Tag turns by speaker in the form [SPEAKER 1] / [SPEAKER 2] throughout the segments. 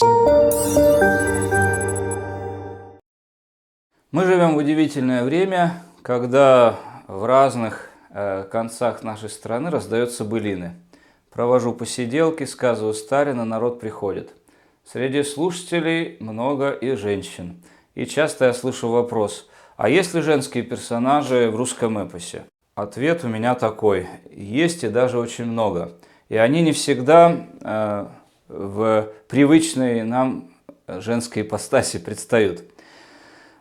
[SPEAKER 1] Мы живем в удивительное время, когда в разных э, концах нашей страны раздаются былины. Провожу посиделки, сказываю Сталина, народ приходит. Среди слушателей много и женщин. И часто я слышу вопрос, а есть ли женские персонажи в русском эпосе? Ответ у меня такой, есть и даже очень много. И они не всегда э, в привычной нам женской ипостаси предстают.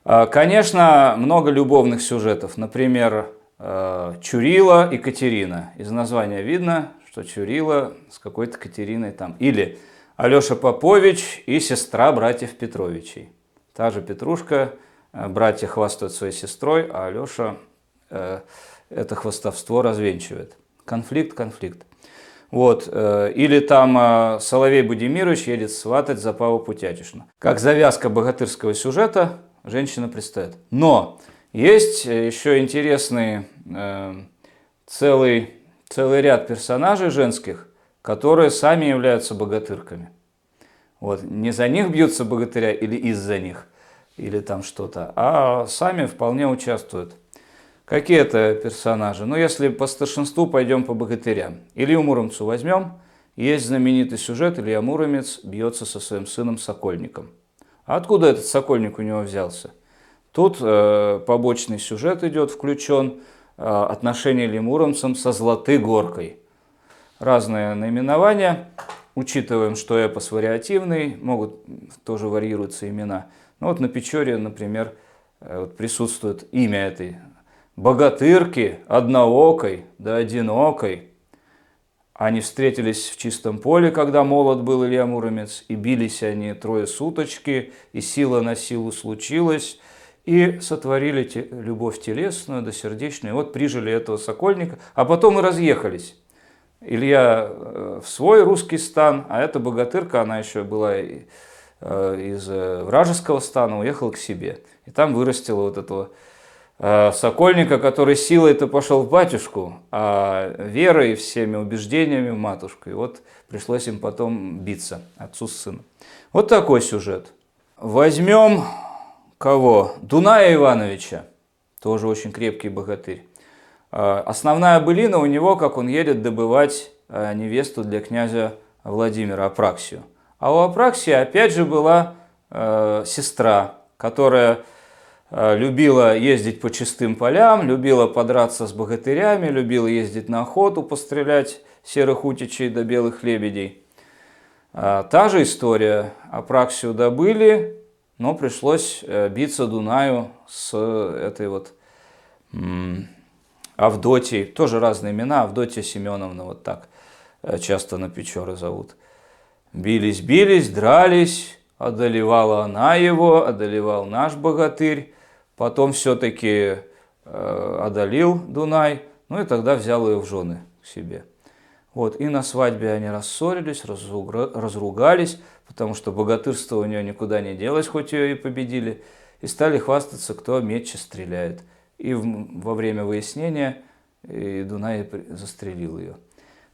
[SPEAKER 1] Э, конечно, много любовных сюжетов. Например, э, Чурила и Катерина. Из названия видно, что Чурила с какой-то Катериной там. Или Алеша Попович и сестра братьев Петровичей. Та же Петрушка, э, братья хвастают своей сестрой, а Алеша э, это хвастовство развенчивает. Конфликт, конфликт. Вот. Э, или там э, Соловей Будимирович едет сватать за Паву Путятишну. Как завязка богатырского сюжета женщина предстает. Но есть еще интересный э, целый, целый ряд персонажей женских, которые сами являются богатырками. Вот. Не за них бьются богатыря или из-за них, или там что-то, а сами вполне участвуют. Какие это персонажи? Ну, если по старшинству пойдем по богатырям. Илью Муромцу возьмем. Есть знаменитый сюжет, Илья Муромец бьется со своим сыном Сокольником. А откуда этот Сокольник у него взялся? Тут э, побочный сюжет идет, включен э, отношение Ильи Муромцем со Златой Горкой. Разные наименования. Учитываем, что эпос вариативный, могут тоже варьируются имена. Ну вот на Печоре, например, э, вот присутствует имя этой богатырки, одноокой да одинокой. Они встретились в чистом поле, когда молод был Илья Муромец, и бились они трое суточки, и сила на силу случилась, и сотворили те, любовь телесную да сердечную. И вот прижили этого сокольника, а потом и разъехались. Илья э, в свой русский стан, а эта богатырка, она еще была э, из э, вражеского стана, уехала к себе. И там вырастила вот этого Сокольника, который силой-то пошел в батюшку, а верой и всеми убеждениями в матушку. И вот пришлось им потом биться, отцу с сыном. Вот такой сюжет. Возьмем кого? Дуная Ивановича, тоже очень крепкий богатырь. Э, основная былина у него, как он едет добывать э, невесту для князя Владимира Апраксию. А у Апраксии опять же была э, сестра, которая Э, любила ездить по чистым полям, любила подраться с богатырями, любила ездить на охоту, пострелять серых утичей до белых лебедей. А, та же история. Апраксию добыли, но пришлось э, биться Дунаю с этой вот Авдотьей. Тоже разные имена. Авдотья Семеновна, вот так э, часто на Печоры зовут. Бились, бились, дрались, одолевала она его, одолевал наш богатырь. Потом все-таки э, одолел Дунай, ну и тогда взял ее в жены к себе. Вот, и на свадьбе они рассорились, разругались, потому что богатырство у нее никуда не делось, хоть ее и победили, и стали хвастаться, кто метче стреляет. И во время выяснения и Дунай застрелил ее.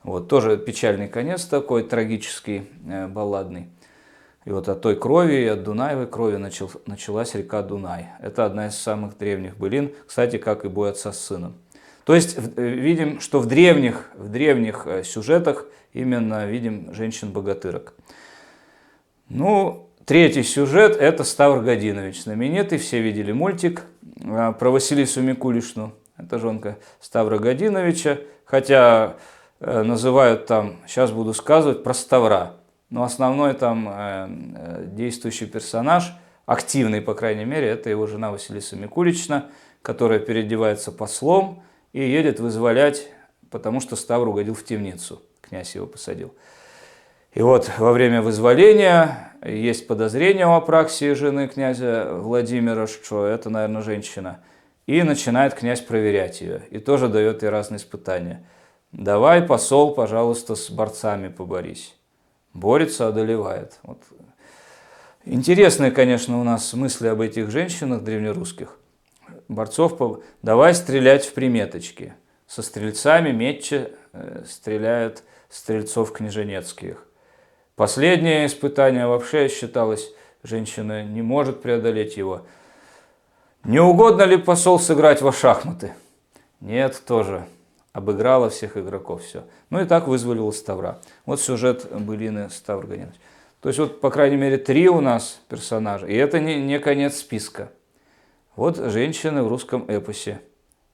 [SPEAKER 1] Вот, тоже печальный конец такой, трагический, э, балладный. И вот от той крови, от Дунаевой крови начал, началась река Дунай. Это одна из самых древних былин, кстати, как и бой отца с сыном. То есть э, видим, что в древних, в древних э, сюжетах именно видим женщин-богатырок. Ну, третий сюжет – это Ставр Годинович. Знаменитый, все видели мультик э, про Василису Микулишну. Это жонка Ставра Годиновича, хотя называют там, сейчас буду сказывать, про Ставра но основной там э, э, действующий персонаж, активный, по крайней мере, это его жена Василиса Микулична, которая переодевается послом и едет вызволять, потому что Ставр угодил в темницу, князь его посадил. И вот во время вызволения есть подозрение у Апраксии, жены князя Владимира, что это, наверное, женщина. И начинает князь проверять ее. И тоже дает ей разные испытания. Давай, посол, пожалуйста, с борцами поборись борется, одолевает. Вот. Интересные, конечно, у нас мысли об этих женщинах древнерусских. Борцов, по... давай стрелять в приметочки. Со стрельцами Метче э, стреляют стрельцов княженецких. Последнее испытание вообще считалось, женщина не может преодолеть его. Не угодно ли посол сыграть во шахматы? Нет, тоже. Обыграла всех игроков, все. Ну и так вызволила Ставра. Вот сюжет былины Ставр Гонинович. То есть вот, по крайней мере, три у нас персонажа. И это не, не конец списка. Вот женщины в русском эпосе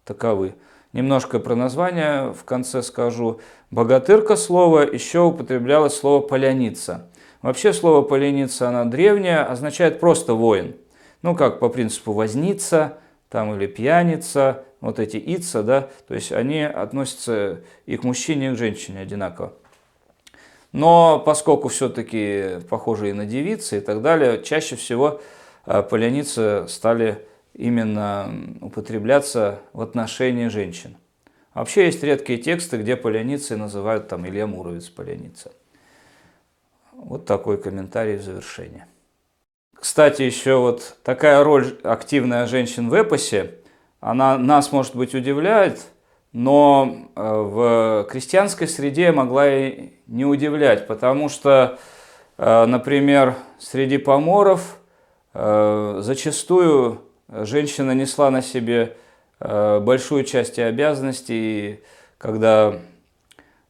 [SPEAKER 1] таковы. Немножко про название в конце скажу. Богатырка слово еще употреблялось слово поляница. Вообще слово поляница, она древняя, означает просто воин. Ну, как по принципу возница, там или пьяница, вот эти ица, да, то есть они относятся и к мужчине, и к женщине одинаково. Но поскольку все-таки похожи и на девицы и так далее, чаще всего а, поляницы стали именно употребляться в отношении женщин. Вообще есть редкие тексты, где поляницы называют там Илья Муровец поляница. Вот такой комментарий в завершение. Кстати, еще вот такая роль активная женщин в эпосе, она нас, может быть, удивляет, но э, в крестьянской среде могла и не удивлять, потому что, э, например, среди поморов э, зачастую женщина несла на себе большую часть обязанностей, когда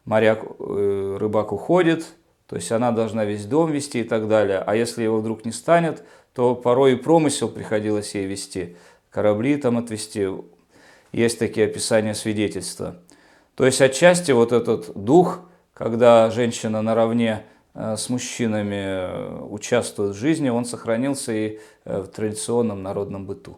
[SPEAKER 1] моряк, рыбак уходит, то есть она должна весь дом вести и так далее. А если его вдруг не станет, то порой и промысел приходилось ей вести, корабли там отвести. Есть такие описания свидетельства. То есть отчасти вот этот дух, когда женщина наравне Э, с мужчинами э, участвуют в жизни, он сохранился и э, в традиционном народном быту.